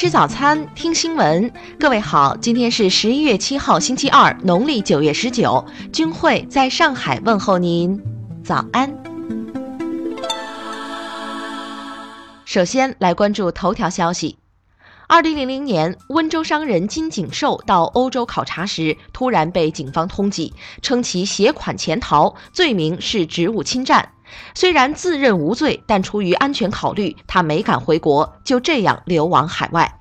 吃早餐，听新闻。各位好，今天是十一月七号，星期二，农历九月十九。君慧在上海问候您，早安。首先来关注头条消息。二零零零年，温州商人金景寿到欧洲考察时，突然被警方通缉，称其携款潜逃，罪名是职务侵占。虽然自认无罪，但出于安全考虑，他没敢回国，就这样流亡海外。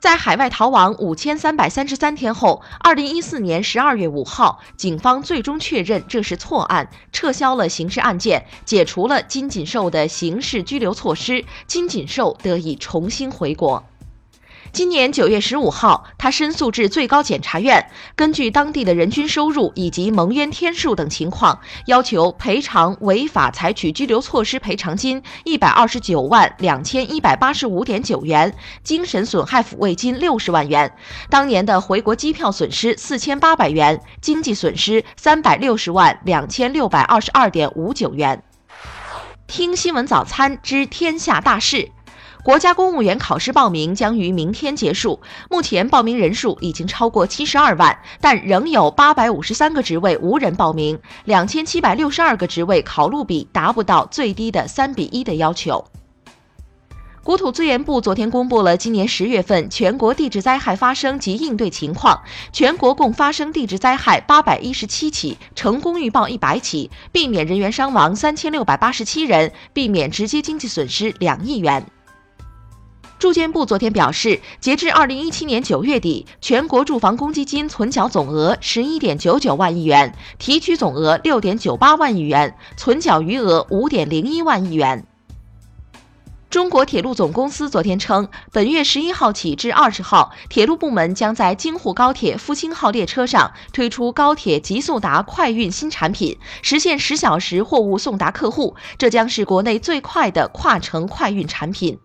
在海外逃亡五千三百三十三天后，二零一四年十二月五号，警方最终确认这是错案，撤销了刑事案件，解除了金锦寿的刑事拘留措施，金锦寿得以重新回国。今年九月十五号，他申诉至最高检察院，根据当地的人均收入以及蒙冤天数等情况，要求赔偿违法采取拘留措施赔偿金一百二十九万两千一百八十五点九元，精神损害抚慰金六十万元，当年的回国机票损失四千八百元，经济损失三百六十万两千六百二十二点五九元。听新闻早餐知天下大事。国家公务员考试报名将于明天结束，目前报名人数已经超过七十二万，但仍有八百五十三个职位无人报名，两千七百六十二个职位考录比达不到最低的三比一的要求。国土资源部昨天公布了今年十月份全国地质灾害发生及应对情况，全国共发生地质灾害八百一十七起，成功预报一百起，避免人员伤亡三千六百八十七人，避免直接经济损失两亿元。住建部昨天表示，截至二零一七年九月底，全国住房公积金存缴总额十一点九九万亿元，提取总额六点九八万亿元，存缴余额五点零一万亿元。中国铁路总公司昨天称，本月十一号起至二十号，铁路部门将在京沪高铁复兴号列车上推出高铁极速达快运新产品，实现十小时货物送达客户，这将是国内最快的跨城快运产品。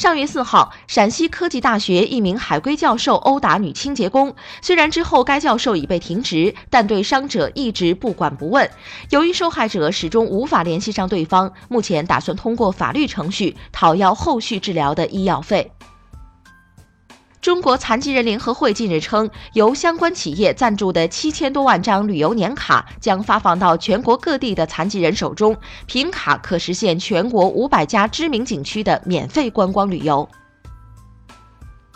上月四号，陕西科技大学一名海归教授殴打女清洁工，虽然之后该教授已被停职，但对伤者一直不管不问。由于受害者始终无法联系上对方，目前打算通过法律程序讨要后续治疗的医药费。中国残疾人联合会近日称，由相关企业赞助的七千多万张旅游年卡将发放到全国各地的残疾人手中，凭卡可实现全国五百家知名景区的免费观光旅游。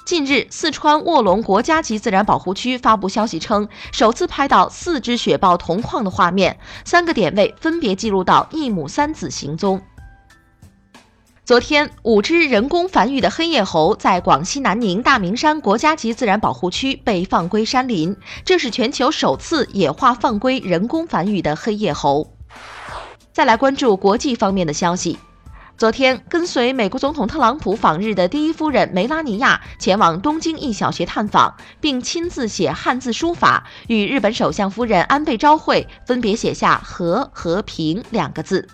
近日，四川卧龙国家级自然保护区发布消息称，首次拍到四只雪豹同框的画面，三个点位分别记录到一母三子行踪。昨天，五只人工繁育的黑叶猴在广西南宁大明山国家级自然保护区被放归山林，这是全球首次野化放归人工繁育的黑叶猴。再来关注国际方面的消息，昨天，跟随美国总统特朗普访日的第一夫人梅拉尼亚前往东京一小学探访，并亲自写汉字书法，与日本首相夫人安倍昭惠分别写下“和”“和平”两个字。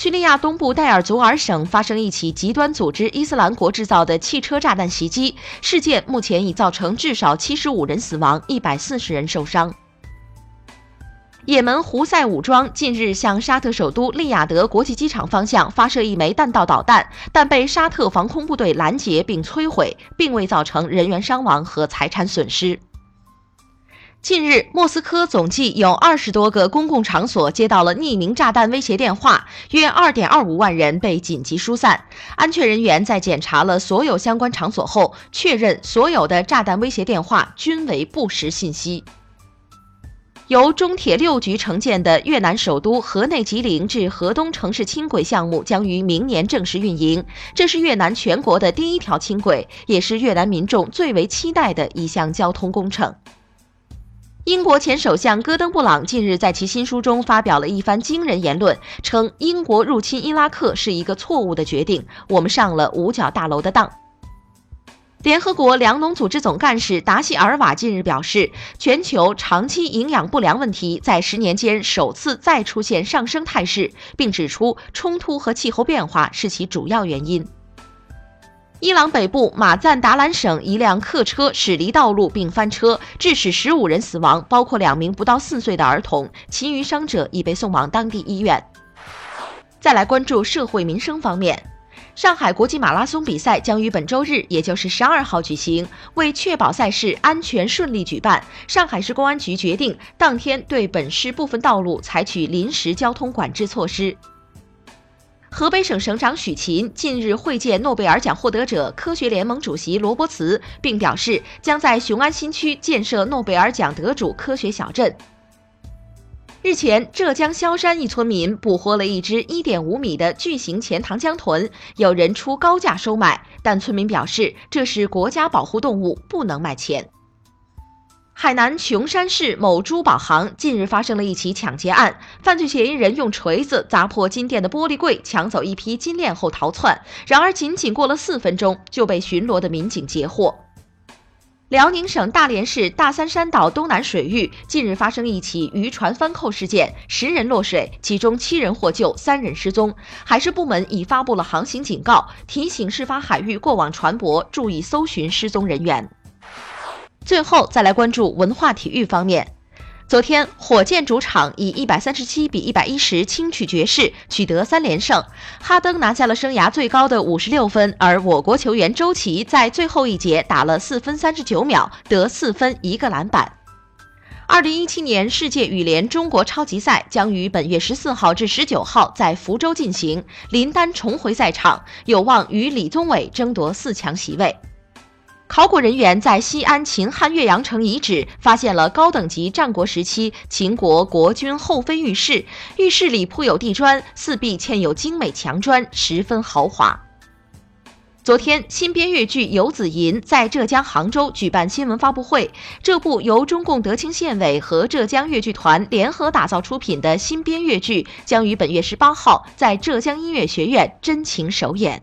叙利亚东部戴尔祖尔省发生一起极端组织伊斯兰国制造的汽车炸弹袭击事件，目前已造成至少七十五人死亡，一百四十人受伤。也门胡塞武装近日向沙特首都利雅得国际机场方向发射一枚弹道导弹，但被沙特防空部队拦截并摧毁，并未造成人员伤亡和财产损失。近日，莫斯科总计有二十多个公共场所接到了匿名炸弹威胁电话，约二点二五万人被紧急疏散。安全人员在检查了所有相关场所后，确认所有的炸弹威胁电话均为不实信息。由中铁六局承建的越南首都河内吉林至河东城市轻轨项目将于明年正式运营，这是越南全国的第一条轻轨，也是越南民众最为期待的一项交通工程。英国前首相戈登布朗近日在其新书中发表了一番惊人言论，称英国入侵伊拉克是一个错误的决定，我们上了五角大楼的当。联合国粮农组织总干事达西尔瓦近日表示，全球长期营养不良问题在十年间首次再出现上升态势，并指出冲突和气候变化是其主要原因。伊朗北部马赞达兰省一辆客车驶离道路并翻车，致使十五人死亡，包括两名不到四岁的儿童，其余伤者已被送往当地医院。再来关注社会民生方面，上海国际马拉松比赛将于本周日，也就是十二号举行。为确保赛事安全顺利举办，上海市公安局决定当天对本市部分道路采取临时交通管制措施。河北省省长许勤近日会见诺贝尔奖获得者科学联盟主席罗伯茨，并表示将在雄安新区建设诺贝尔奖得主科学小镇。日前，浙江萧山一村民捕获了一只1.5米的巨型钱塘江豚，有人出高价收买，但村民表示这是国家保护动物，不能卖钱。海南琼山市某珠宝行近日发生了一起抢劫案，犯罪嫌疑人用锤子砸破金店的玻璃柜，抢走一批金链后逃窜，然而仅仅过了四分钟就被巡逻的民警截获。辽宁省大连市大三山岛东南水域近日发生一起渔船翻扣事件，十人落水，其中七人获救，三人失踪。海事部门已发布了航行警告，提醒事发海域过往船舶注意搜寻失踪人员。最后，再来关注文化体育方面。昨天，火箭主场以一百三十七比一百一十轻取爵士，取得三连胜。哈登拿下了生涯最高的五十六分，而我国球员周琦在最后一节打了四分三十九秒，得四分一个篮板。二零一七年世界羽联中国超级赛将于本月十四号至十九号在福州进行，林丹重回赛场，有望与李宗伟争夺四强席位。考古人员在西安秦汉岳阳城遗址发现了高等级战国时期秦国国君后妃浴室，浴室里铺有地砖，四壁嵌有精美墙砖，十分豪华。昨天，新编越剧《游子吟》在浙江杭州举办新闻发布会。这部由中共德清县委和浙江越剧团联合打造出品的新编越剧，将于本月十八号在浙江音乐学院真情首演。